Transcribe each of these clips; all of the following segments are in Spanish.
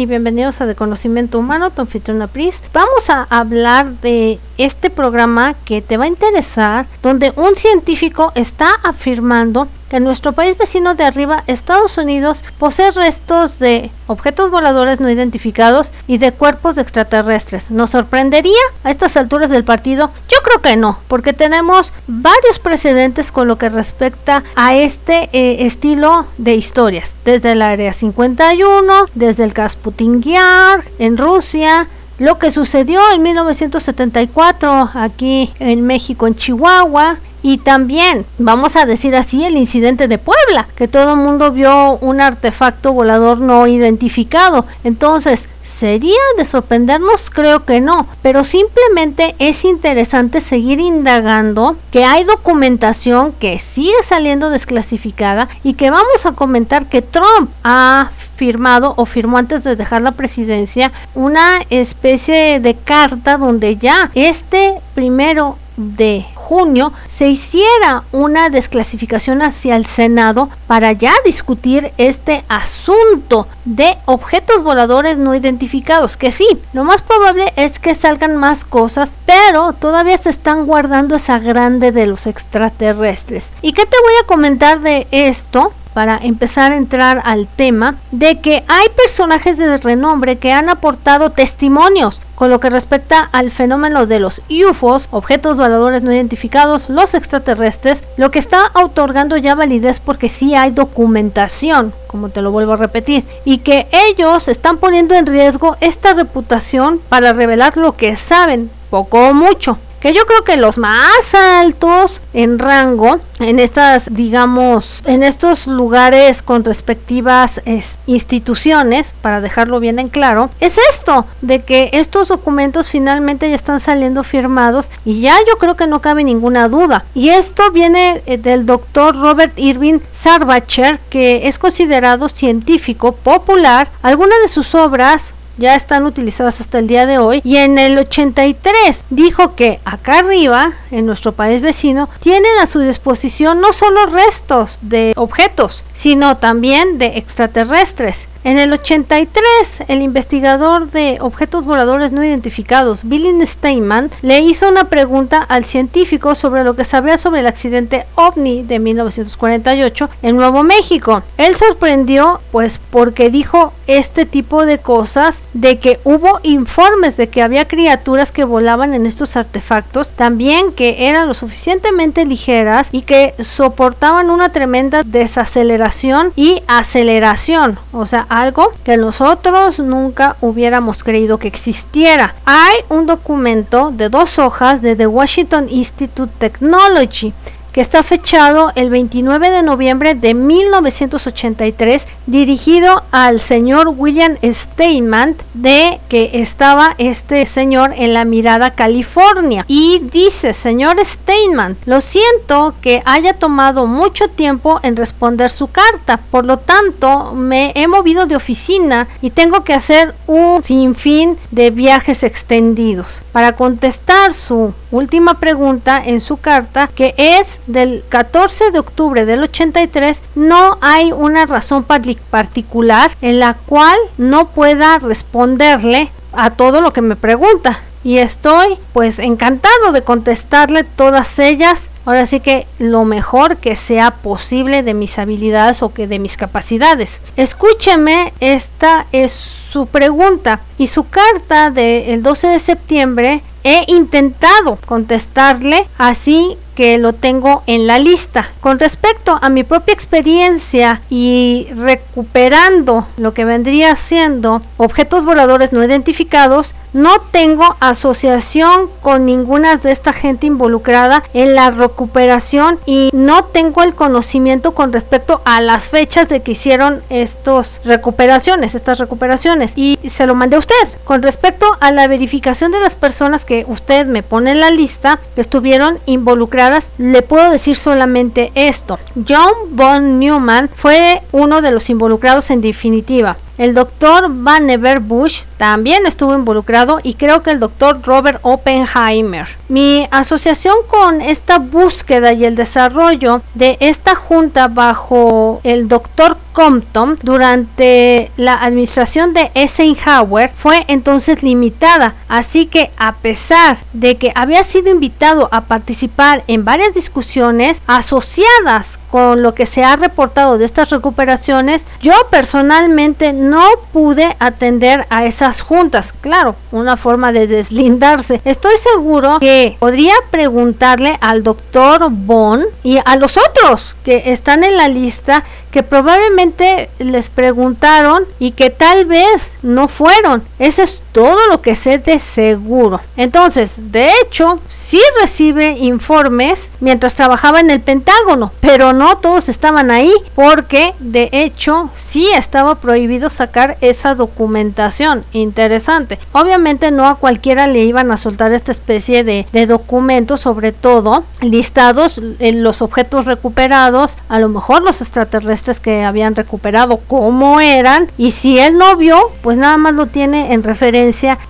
Y bienvenidos a De Conocimiento Humano, tu anfitriona Pris. Vamos a hablar de este programa que te va a interesar, donde un científico está afirmando que nuestro país vecino de arriba, Estados Unidos, posee restos de objetos voladores no identificados y de cuerpos extraterrestres. ¿Nos sorprendería a estas alturas del partido? Yo creo que no, porque tenemos varios precedentes con lo que respecta a este eh, estilo de historias, desde la Área 51, desde el Kasputin Yar en Rusia, lo que sucedió en 1974 aquí en México, en Chihuahua, y también, vamos a decir así, el incidente de Puebla, que todo el mundo vio un artefacto volador no identificado. Entonces, ¿Sería de sorprendernos? Creo que no, pero simplemente es interesante seguir indagando que hay documentación que sigue saliendo desclasificada y que vamos a comentar que Trump ha firmado o firmó antes de dejar la presidencia una especie de carta donde ya este primero de junio se hiciera una desclasificación hacia el Senado para ya discutir este asunto de objetos voladores no identificados. Que sí, lo más probable es que salgan más cosas, pero todavía se están guardando esa grande de los extraterrestres. ¿Y qué te voy a comentar de esto? Para empezar a entrar al tema de que hay personajes de renombre que han aportado testimonios con lo que respecta al fenómeno de los UFOs, objetos voladores no identificados, los extraterrestres, lo que está otorgando ya validez porque sí hay documentación, como te lo vuelvo a repetir, y que ellos están poniendo en riesgo esta reputación para revelar lo que saben, poco o mucho que yo creo que los más altos en rango en estas digamos en estos lugares con respectivas instituciones para dejarlo bien en claro es esto de que estos documentos finalmente ya están saliendo firmados y ya yo creo que no cabe ninguna duda. Y esto viene eh, del doctor Robert Irving Sarbacher que es considerado científico popular. Algunas de sus obras ya están utilizadas hasta el día de hoy. Y en el 83 dijo que acá arriba, en nuestro país vecino, tienen a su disposición no solo restos de objetos, sino también de extraterrestres. En el 83, el investigador de objetos voladores no identificados, Billy Steinman, le hizo una pregunta al científico sobre lo que sabía sobre el accidente OVNI de 1948 en Nuevo México. Él sorprendió, pues, porque dijo este tipo de cosas, de que hubo informes de que había criaturas que volaban en estos artefactos, también que eran lo suficientemente ligeras y que soportaban una tremenda desaceleración y aceleración, o sea, algo que nosotros nunca hubiéramos creído que existiera. Hay un documento de dos hojas de The Washington Institute Technology que está fechado el 29 de noviembre de 1983, dirigido al señor William Steinman, de que estaba este señor en la mirada California. Y dice, señor Steinman, lo siento que haya tomado mucho tiempo en responder su carta, por lo tanto me he movido de oficina y tengo que hacer un sinfín de viajes extendidos para contestar su última pregunta en su carta, que es del 14 de octubre del 83, no hay una razón particular en la cual no pueda responderle a todo lo que me pregunta. Y estoy pues encantado de contestarle todas ellas. Ahora sí que lo mejor que sea posible de mis habilidades o que de mis capacidades. Escúcheme, esta es su pregunta y su carta del 12 de septiembre he intentado contestarle así lo tengo en la lista. Con respecto a mi propia experiencia y recuperando lo que vendría siendo objetos voladores no identificados, no tengo asociación con ninguna de esta gente involucrada en la recuperación y no tengo el conocimiento con respecto a las fechas de que hicieron estas recuperaciones, estas recuperaciones y se lo mandé a usted. Con respecto a la verificación de las personas que usted me pone en la lista que estuvieron involucradas, le puedo decir solamente esto. John von Newman fue uno de los involucrados en definitiva. El doctor Vannevar Bush también estuvo involucrado y creo que el doctor Robert Oppenheimer. Mi asociación con esta búsqueda y el desarrollo de esta junta bajo el doctor Compton durante la administración de Eisenhower fue entonces limitada, así que a pesar de que había sido invitado a participar en varias discusiones asociadas con lo que se ha reportado de estas recuperaciones, yo personalmente no pude atender a esas juntas. Claro, una forma de deslindarse. Estoy seguro que podría preguntarle al doctor Bond y a los otros que están en la lista que probablemente les preguntaron y que tal vez no fueron. Eso es todo lo que sé de seguro. Entonces, de hecho, sí recibe informes mientras trabajaba en el Pentágono, pero no todos estaban ahí porque de hecho sí estaba prohibido sacar esa documentación. Interesante. Obviamente no a cualquiera le iban a soltar esta especie de, de documentos, sobre todo listados en los objetos recuperados, a lo mejor los extraterrestres que habían recuperado, cómo eran, y si él no vio, pues nada más lo tiene en referencia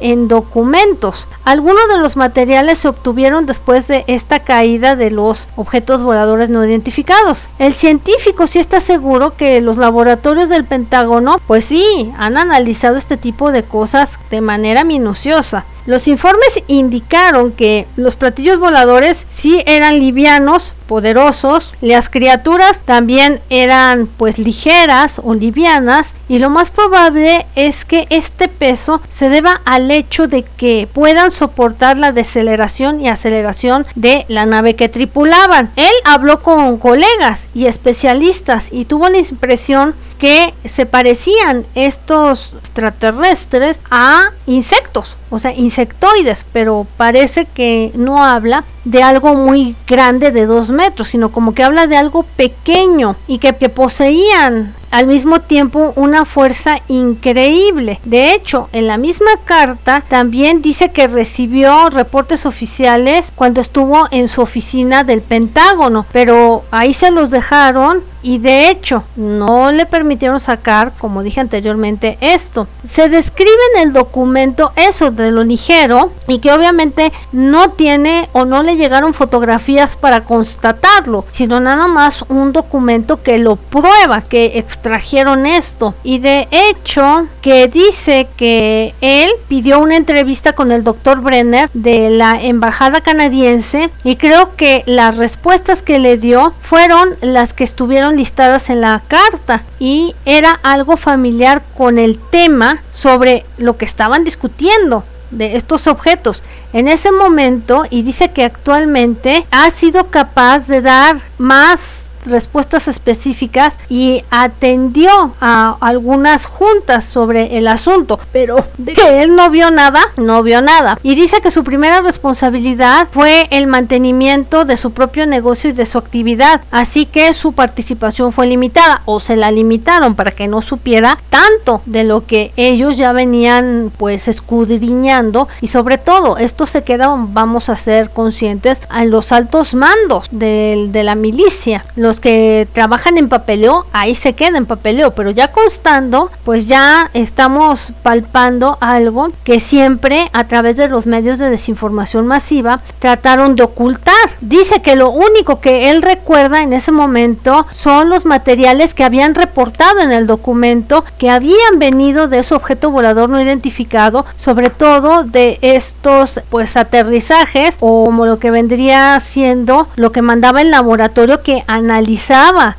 en documentos. Algunos de los materiales se obtuvieron después de esta caída de los objetos voladores no identificados. El científico sí está seguro que los laboratorios del Pentágono, pues sí, han analizado este tipo de cosas de manera minuciosa. Los informes indicaron que los platillos voladores sí eran livianos, poderosos, las criaturas también eran pues ligeras o livianas y lo más probable es que este peso se deba al hecho de que puedan soportar la deceleración y aceleración de la nave que tripulaban. Él habló con colegas y especialistas y tuvo la impresión que se parecían estos extraterrestres a insectos, o sea, insectoides, pero parece que no habla de algo muy grande de dos metros, sino como que habla de algo pequeño y que, que poseían al mismo tiempo una fuerza increíble. De hecho, en la misma carta también dice que recibió reportes oficiales cuando estuvo en su oficina del Pentágono, pero ahí se los dejaron y de hecho no le permitieron sacar, como dije anteriormente, esto. Se describe en el documento eso de lo ligero y que obviamente no tiene o no le llegaron fotografías para constatarlo, sino nada más un documento que lo prueba, que trajeron esto. Y de hecho, que dice que él pidió una entrevista con el doctor Brenner de la embajada canadiense y creo que las respuestas que le dio fueron las que estuvieron listadas en la carta y era algo familiar con el tema sobre lo que estaban discutiendo de estos objetos en ese momento y dice que actualmente ha sido capaz de dar más respuestas específicas y atendió a algunas juntas sobre el asunto, pero de que él no vio nada, no vio nada. Y dice que su primera responsabilidad fue el mantenimiento de su propio negocio y de su actividad, así que su participación fue limitada o se la limitaron para que no supiera tanto de lo que ellos ya venían pues escudriñando y sobre todo esto se queda, vamos a ser conscientes, a los altos mandos de, de la milicia, los que trabajan en papeleo, ahí se queda en papeleo, pero ya constando, pues ya estamos palpando algo que siempre a través de los medios de desinformación masiva trataron de ocultar. Dice que lo único que él recuerda en ese momento son los materiales que habían reportado en el documento que habían venido de ese objeto volador no identificado, sobre todo de estos pues aterrizajes o como lo que vendría siendo lo que mandaba el laboratorio que analizaba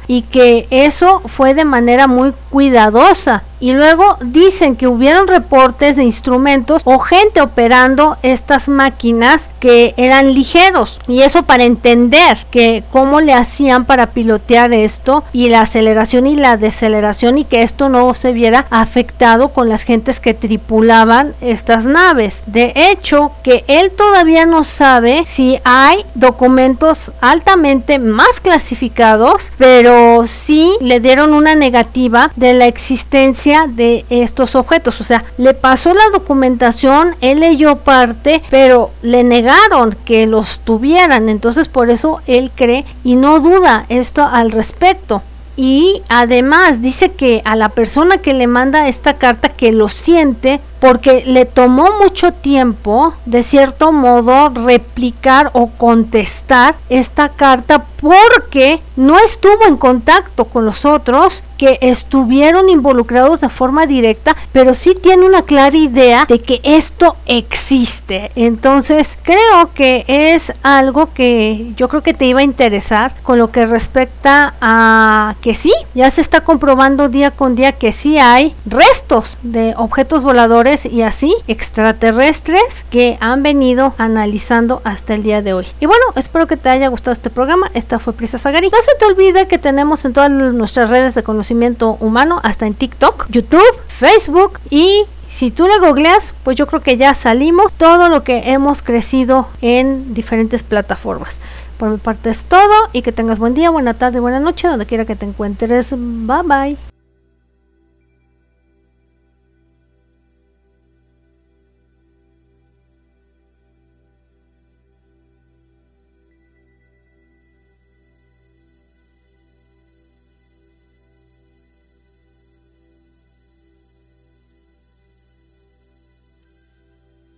y que eso fue de manera muy cuidadosa y luego dicen que hubieron reportes de instrumentos o gente operando estas máquinas que eran ligeros y eso para entender que cómo le hacían para pilotear esto y la aceleración y la deceleración y que esto no se viera afectado con las gentes que tripulaban estas naves. De hecho, que él todavía no sabe si hay documentos altamente más clasificados, pero sí le dieron una negativa de la existencia de estos objetos. O sea, le pasó la documentación, él leyó parte, pero le negaron que los tuvieran. Entonces por eso él cree y no duda esto al respecto. Y además dice que a la persona que le manda esta carta que lo siente porque le tomó mucho tiempo, de cierto modo, replicar o contestar esta carta porque no estuvo en contacto con los otros que estuvieron involucrados de forma directa, pero sí tiene una clara idea de que esto existe. Entonces, creo que es algo que yo creo que te iba a interesar con lo que respecta a que sí, ya se está comprobando día con día que sí hay restos de objetos voladores y así extraterrestres que han venido analizando hasta el día de hoy. Y bueno, espero que te haya gustado este programa. Esta fue Prisa Sagari. No se te olvide que tenemos en todas nuestras redes de conocimiento humano, hasta en TikTok, YouTube, Facebook y si tú le googleas, pues yo creo que ya salimos todo lo que hemos crecido en diferentes plataformas. Por mi parte es todo y que tengas buen día, buena tarde, buena noche, donde quiera que te encuentres. Bye bye.